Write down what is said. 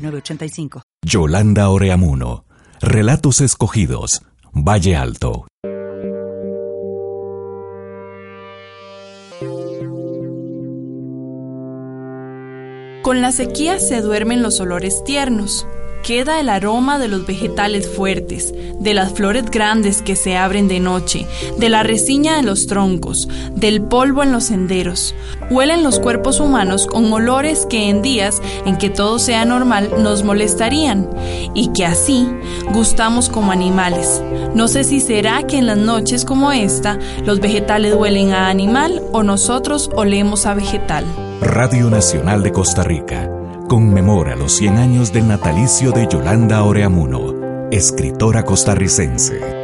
906985. Yolanda Oreamuno. Relatos escogidos. Valle Alto. Con la sequía se duermen los olores tiernos. Queda el aroma de los vegetales fuertes, de las flores grandes que se abren de noche, de la resina de los troncos, del polvo en los senderos. Huelen los cuerpos humanos con olores que en días en que todo sea normal nos molestarían y que así gustamos como animales. No sé si será que en las noches como esta los vegetales huelen a animal o nosotros olemos a vegetal. Radio Nacional de Costa Rica conmemora los 100 años del natalicio de Yolanda Oreamuno, escritora costarricense.